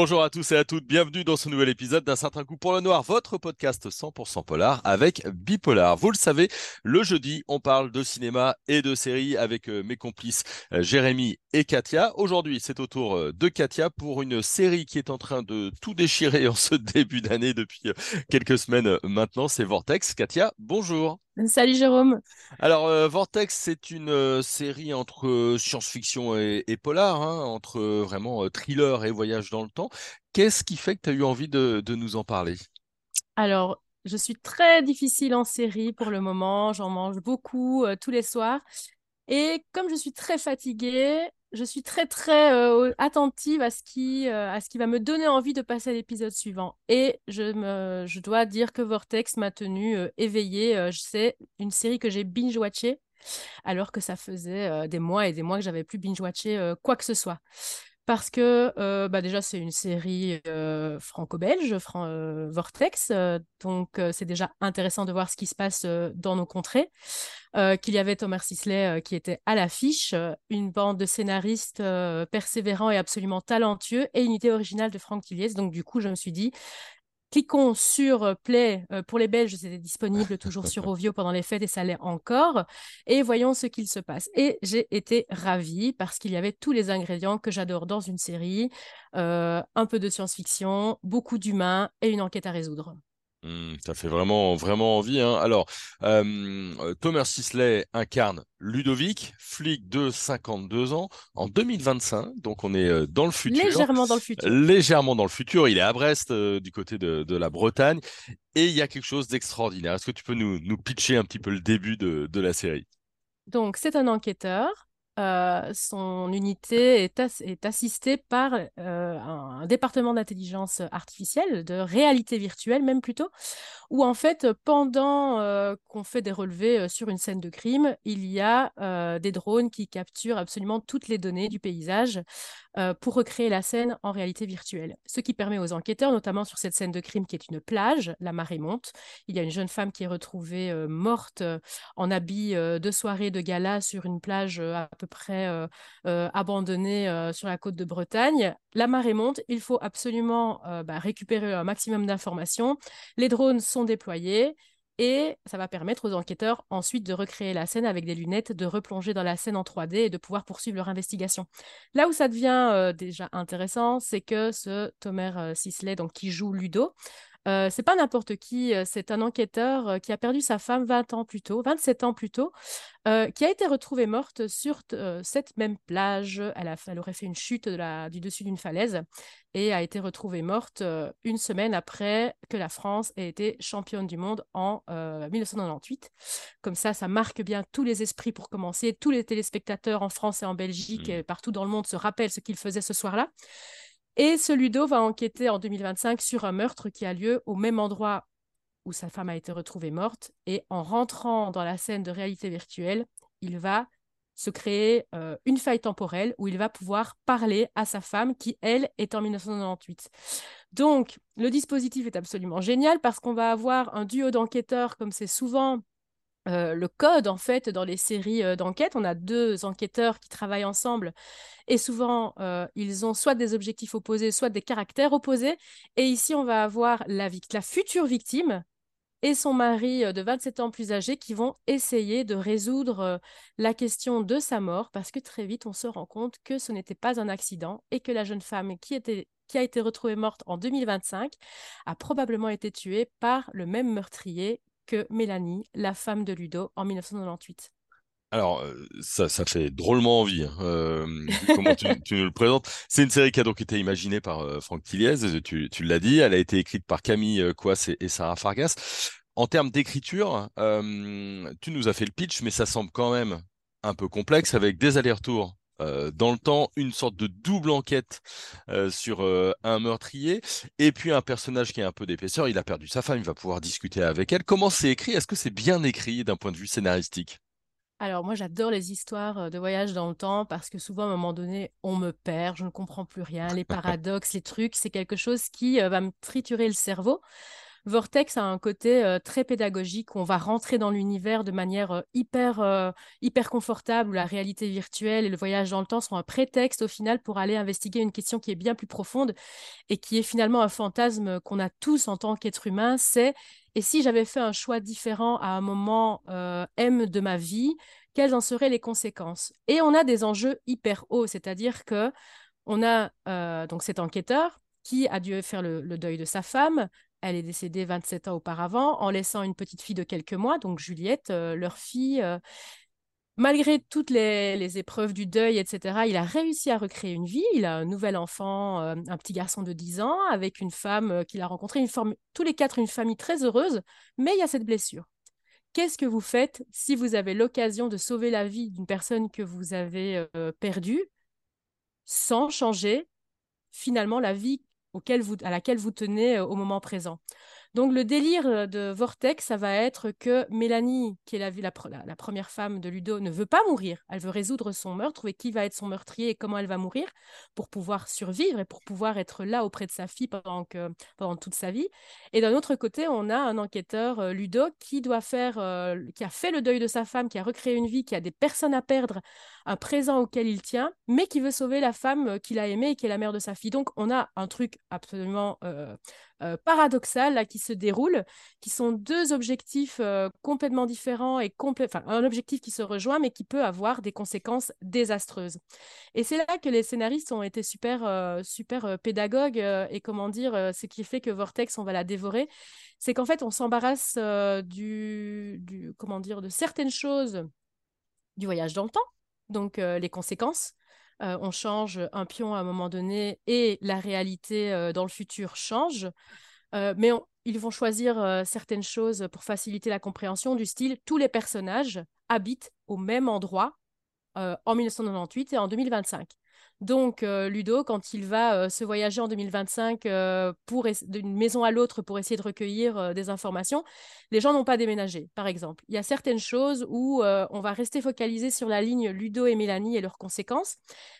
Bonjour à tous et à toutes, bienvenue dans ce nouvel épisode d'un certain coup pour le noir, votre podcast 100% polar avec Bipolar. Vous le savez, le jeudi, on parle de cinéma et de séries avec euh, mes complices euh, Jérémy et Katia. Aujourd'hui, c'est au tour euh, de Katia pour une série qui est en train de tout déchirer en ce début d'année depuis quelques semaines maintenant, c'est Vortex. Katia, bonjour. Salut Jérôme. Alors, euh, Vortex, c'est une euh, série entre euh, science-fiction et, polar, hein, entre vraiment thriller et voyage dans le temps. Qu'est-ce qui fait que tu as eu envie de, nous en parler? Alors, je suis très difficile en série pour le moment. J'en mange beaucoup tous les soirs. Et comme je suis très fatiguée, je suis très très attentive à ce, qui, va me donner envie de passer à l'épisode suivant. Et je, dois dire que Vortex m'a tenu euh, éveillée. c'est une série que j'ai binge-watchée alors que ça faisait des mois et des mois que j'avais plus binge-watché quoi que ce soit parce que euh, bah déjà c'est une série euh, franco-belge, euh, Vortex, donc c'est déjà intéressant de voir ce qui se passe dans nos contrées. qu'il y avait Thomas Sisley qui était à l'affiche, une bande de scénaristes persévérants et absolument talentueux, et une idée originale de Franck Tilliez. Donc du coup, je me suis dit, Cliquons sur euh, Play euh, pour les Belges, c'était disponible toujours sur Ovio pendant les fêtes et ça l'est encore. Et voyons ce qu'il se passe. Et j'ai été ravie parce qu'il y avait tous les ingrédients que j'adore dans une série euh, un peu de science-fiction, beaucoup d'humains et une enquête à résoudre. Mmh, ça fait vraiment, vraiment envie. Hein. Alors, euh, Thomas Sisley incarne Ludovic, flic de 52 ans, en 2025. Donc, on est dans le futur. Légèrement dans le futur. Légèrement dans le futur. Il est à Brest, du côté de, la Bretagne. Et il y a quelque chose d'extraordinaire. Est-ce que tu peux nous, nous pitcher un petit peu le début de, de la série? Donc, c'est un enquêteur euh, son unité est, assistée par euh, un, département d'intelligence artificielle, de réalité virtuelle même plutôt, où en fait, pendant euh, qu'on fait des relevés sur une scène de crime, il y a des drones qui capturent absolument toutes les données du paysage pour recréer la scène en réalité virtuelle. Ce qui permet aux enquêteurs, notamment sur cette scène de crime qui est une plage, la marée monte, il y a une jeune femme qui est retrouvée morte en habit de soirée de gala sur une plage à peu près euh, euh, abandonné euh, sur la côte de Bretagne. La marée monte, il faut absolument bah, récupérer un maximum d'informations. Les drones sont déployés. Et ça va permettre aux enquêteurs ensuite de recréer la scène avec des lunettes, de replonger dans la scène en 3D et de pouvoir poursuivre leur investigation. Là où ça devient déjà intéressant, c'est que ce Tomer Sisley, donc qui joue Ludo, euh, c'est pas n'importe qui, euh, c'est un enquêteur euh, qui a perdu sa femme 20 ans plus tôt, 27 ans plus tôt, qui a été retrouvée morte sur cette même plage. Elle, aurait fait une chute du dessus d'une falaise et a été retrouvée morte une semaine après que la France ait été championne du monde en 1998. Comme ça, ça marque bien tous les esprits pour commencer. Tous les téléspectateurs en France et en Belgique mmh. et partout dans le monde se rappellent ce qu'il faisait ce soir-là. Et ce Ludo va enquêter en 2025 sur un meurtre qui a lieu au même endroit où sa femme a été retrouvée morte. Et en rentrant dans la scène de réalité virtuelle, il va se créer euh, une faille temporelle où il va pouvoir parler à sa femme qui, elle, est en 1998. Donc, le dispositif est absolument génial parce qu'on va avoir un duo d'enquêteurs comme c'est souvent euh, le code, en fait, dans les séries euh, d'enquête. On a deux enquêteurs qui travaillent ensemble et souvent, euh, ils ont soit des objectifs opposés, soit des caractères opposés. Et ici, on va avoir la, future victime et son mari de 27 ans plus âgé qui vont essayer de résoudre la question de sa mort parce que très vite, on se rend compte que ce n'était pas un accident et que la jeune femme qui qui a été retrouvée morte en 2025 a probablement été tuée par le même meurtrier que Mélanie, la femme de Ludo, en 1998. Alors, euh, ça, ça fait drôlement envie, hein, euh, comment tu, nous le présentes. C'est une série qui a donc été imaginée par euh, Franck Tilliez, tu, tu l'as dit, elle a été écrite par Camille Coas et, Sarah Fargas. En termes d'écriture, tu nous as fait le pitch, mais ça semble quand même un peu complexe avec des allers-retours euh, dans le temps une sorte de double enquête euh, sur euh, un meurtrier et puis un personnage qui a un peu d'épaisseur. Il a perdu sa femme, il va pouvoir discuter avec elle. Comment c'est écrit? Est-ce que c'est bien écrit d'un point de vue scénaristique? Alors moi j'adore les histoires de voyage dans le temps parce que souvent à un moment donné on me perd, je ne comprends plus rien, les paradoxes, les trucs, c'est quelque chose qui va me triturer le cerveau. Vortex a un côté euh, très pédagogique on va rentrer dans l'univers de manière euh, hyper, euh, hyper confortable, où la réalité virtuelle et le voyage dans le temps sont un prétexte au final pour aller investiguer une question qui est bien plus profonde et qui est finalement un fantasme qu'on a tous en tant qu'être humain. C'est et si j'avais fait un choix différent à un moment M de ma vie, quelles en seraient les conséquences? Et on a des enjeux hyper hauts, c'est-à-dire que on a donc cet enquêteur qui a dû faire le, deuil de sa femme, elle est décédée 27 ans auparavant, en laissant une petite fille de quelques mois, donc Juliette, euh, leur fille. Euh, malgré toutes les, épreuves du deuil, etc., il a réussi à recréer une vie. Il a un nouvel enfant, euh, un petit garçon de 10 ans, avec une femme qu'il a rencontrée, une tous les quatre une famille très heureuse, mais il y a cette blessure. Qu'est-ce que vous faites si vous avez l'occasion de sauver la vie d'une personne que vous avez perdue sans changer finalement la vie à laquelle vous tenez euh, au moment présent. Donc le délire euh, de Vortex, ça va être que Mélanie, qui est la, première femme de Ludo, ne veut pas mourir. Elle veut résoudre son meurtre, trouver qui va être son meurtrier et comment elle va mourir pour pouvoir survivre et pour pouvoir être là auprès de sa fille pendant, toute sa vie. Et d'un autre côté, on a un enquêteur, euh, Ludo, qui doit faire, qui a fait le deuil de sa femme, qui a recréé une vie, qui a des personnes à perdre, un présent auquel il tient, mais qui veut sauver la femme qu'il a aimée et qui est la mère de sa fille. Donc on a un truc absolument euh, paradoxales là, qui se déroulent, qui sont deux objectifs euh, complètement différents et enfin, un objectif qui se rejoint, mais qui peut avoir des conséquences désastreuses. Et c'est là que les scénaristes ont été super, euh, super pédagogues et comment dire, ce qui fait que Vortex, on va la dévorer, c'est qu'en fait, on s'embarrasse du, du, comment dire, de certaines choses du voyage dans le temps, donc les conséquences. Euh, on change un pion à un moment donné et la réalité euh, dans le futur change. Euh, mais ils vont choisir certaines choses pour faciliter la compréhension du style tous les personnages habitent au même endroit en 1998 et en 2025. Donc, euh, Ludo, quand il va euh, se voyager en 2025 euh, d'une maison à l'autre pour essayer de recueillir des informations, les gens n'ont pas déménagé, par exemple. Il y a certaines choses où on va rester focalisé sur la ligne Ludo et Mélanie et leurs conséquences,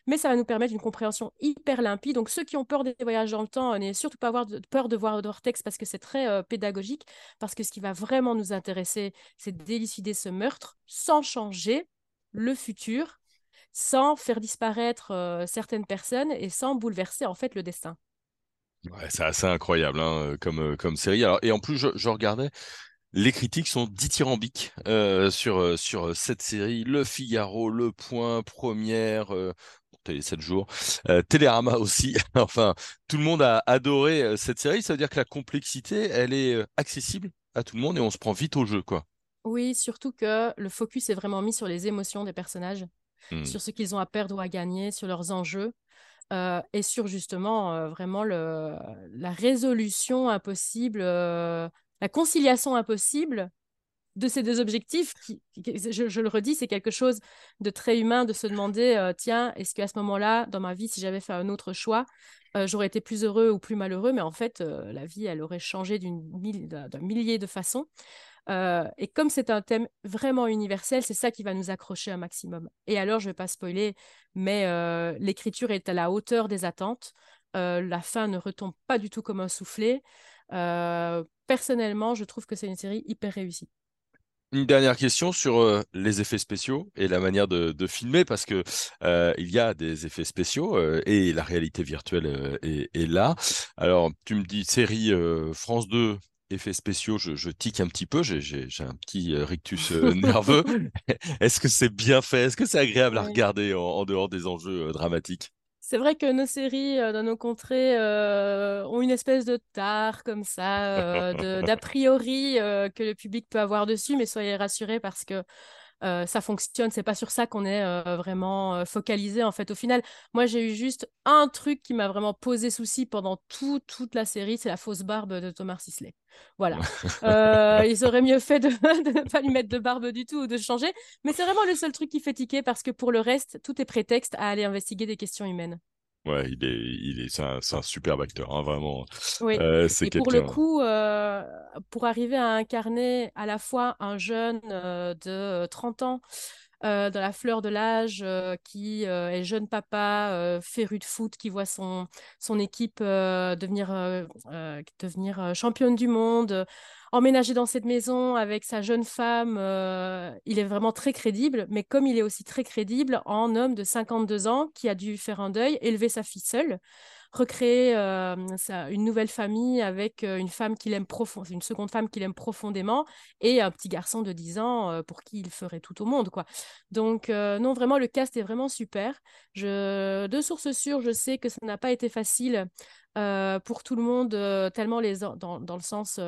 mais ça va nous permettre une compréhension hyper limpide. Donc, ceux qui ont peur des voyages dans le temps, n'ayez surtout pas avoir peur de voir Vortex parce que c'est très pédagogique, parce que ce qui va vraiment nous intéresser, c'est d'élucider ce meurtre sans changer le futur sans faire disparaître euh, certaines personnes et sans bouleverser en fait le destin. Ouais, c'est assez incroyable hein, comme, comme série. Alors, et en plus, je, regardais, les critiques sont dithyrambiques sur, sur cette série. Le Figaro, Le Point, Première, Télé 7 jours, Télérama aussi. enfin, tout le monde a adoré cette série. Ça veut dire que la complexité, elle est accessible à tout le monde et on se prend vite au jeu, quoi. Oui, surtout que le focus est vraiment mis sur les émotions des personnages. Mmh. sur ce qu'ils ont à perdre ou à gagner, sur leurs enjeux. Euh, et sur justement euh, vraiment la résolution impossible, euh, la conciliation impossible de ces deux objectifs. Qui, je, le redis, c'est quelque chose de très humain de se demander, tiens, est-ce qu'à ce, moment-là, dans ma vie, si j'avais fait un autre choix, j'aurais été plus heureux ou plus malheureux, mais en fait, la vie, elle aurait changé d'un millier de façons. Euh, et comme c'est un thème vraiment universel, c'est ça qui va nous accrocher un maximum. Et alors, je ne vais pas spoiler, mais euh, l'écriture est à la hauteur des attentes. Euh, la fin ne retombe pas du tout comme un soufflet. personnellement, je trouve que c'est une série hyper réussie. Une dernière question sur les effets spéciaux et la manière de, filmer, parce que il y a des effets spéciaux et la réalité virtuelle est, est, là. Alors, tu me dis série France 2, effets spéciaux, je, tique un petit peu, j'ai un petit euh, rictus euh, nerveux. Est-ce que c'est bien fait? Est-ce que c'est agréable à regarder en, dehors des enjeux euh, dramatiques? C'est vrai que nos séries dans nos contrées ont une espèce de tard comme ça, d'a priori que le public peut avoir dessus, mais soyez rassurés parce que euh, ça fonctionne. C'est pas sur ça qu'on est euh, vraiment focalisé en fait. Au final, moi j'ai eu juste un truc qui m'a vraiment posé souci pendant toute la série, c'est la fausse barbe de Thomas Sisley. Voilà. ils auraient mieux fait de ne pas lui mettre de barbe du tout ou de changer. Mais c'est vraiment le seul truc qui fait tiquer parce que pour le reste, tout est prétexte à aller investiguer des questions humaines. Ouais, il est, il est, c'est un, un superbe acteur, hein, vraiment. Oui. Euh, et pour le coup, euh, pour arriver à incarner à la fois un jeune euh, de 30 ans dans la fleur de l'âge, qui est jeune papa, féru de foot, qui voit son, son équipe devenir, devenir championne du monde emménager dans cette maison avec sa jeune femme, euh, il est vraiment très crédible, mais comme il est aussi très crédible en homme de 52 ans qui a dû faire un deuil, élever sa fille seule, recréer euh, une nouvelle famille avec euh, une femme qu'il aime profondément, une seconde femme qu'il aime profondément et un petit garçon de 10 ans pour qui il ferait tout au monde, quoi. Donc non, vraiment le cast est vraiment super. De sources sûres, je sais que ça n'a pas été facile pour tout le monde, tellement les dans, dans le sens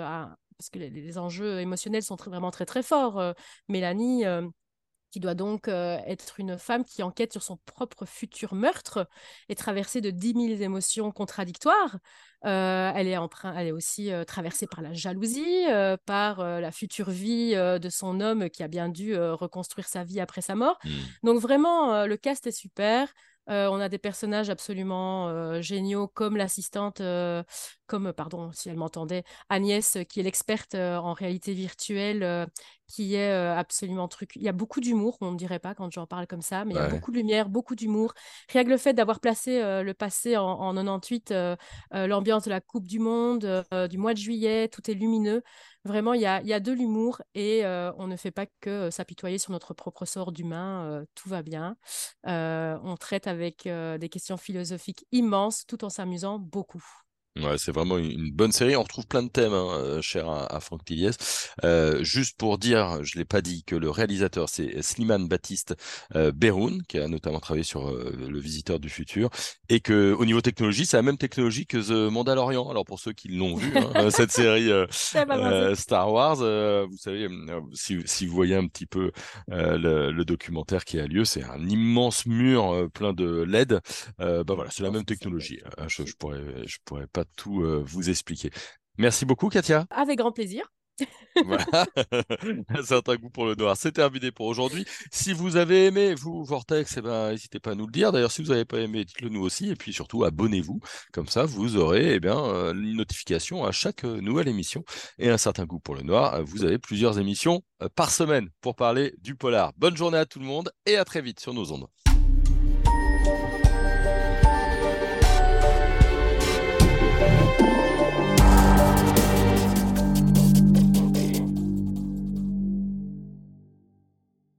parce que les, enjeux émotionnels sont vraiment très très forts. Euh, Mélanie, euh, qui doit donc euh, être une femme qui enquête sur son propre futur meurtre, est traversée de 10 000 émotions contradictoires. elle, est train, elle est aussi traversée par la jalousie, par la future vie de son homme qui a bien dû reconstruire sa vie après sa mort. Mmh. Donc vraiment, le cast est super. Euh, on a des personnages absolument euh, géniaux, comme l'assistante, euh, comme, pardon, si elle m'entendait, Agnès, qui est l'experte en réalité virtuelle, qui est absolument truc. Il y a beaucoup d'humour, on ne dirait pas quand j'en parle comme ça, mais il y a beaucoup de lumière, beaucoup d'humour. Rien que le fait d'avoir placé le passé en, en 98, l'ambiance de la Coupe du Monde, du mois de juillet, tout est lumineux. Vraiment, il y a, y a de l'humour et on ne fait pas que s'apitoyer sur notre propre sort d'humain. tout va bien. on traite avec des questions philosophiques immenses tout en s'amusant beaucoup. Ouais, c'est vraiment une bonne série. On retrouve plein de thèmes, hein, euh, cher à, Franck Tilliès. Euh, juste pour dire, je ne l'ai pas dit, que le réalisateur, c'est Slimane Baptiste euh, Beroun, qui a notamment travaillé sur euh, Le Visiteur du Futur, et que au niveau technologie, c'est la même technologie que The Mandalorian. Alors pour ceux qui l'ont vu, hein, cette série Star Wars, vous savez, si, si, vous voyez un petit peu le, le, documentaire qui a lieu, c'est un immense mur plein de LED. bah voilà, c'est la même technologie. Je, je pourrais, je pourrais pas tout euh, vous expliquer. Merci beaucoup, Katia. Avec grand plaisir. voilà, un certain goût pour le noir. C'est terminé pour aujourd'hui. Si vous avez aimé, vous, Vortex, eh ben, n'hésitez pas à nous le dire. D'ailleurs, si vous n'avez pas aimé, dites-le nous aussi. Et puis surtout, abonnez-vous. Comme ça, vous aurez eh bien, euh, une notification à chaque euh, nouvelle émission. Et un certain goût pour le noir, vous avez plusieurs émissions par semaine pour parler du polar. Bonne journée à tout le monde et à très vite sur nos ondes.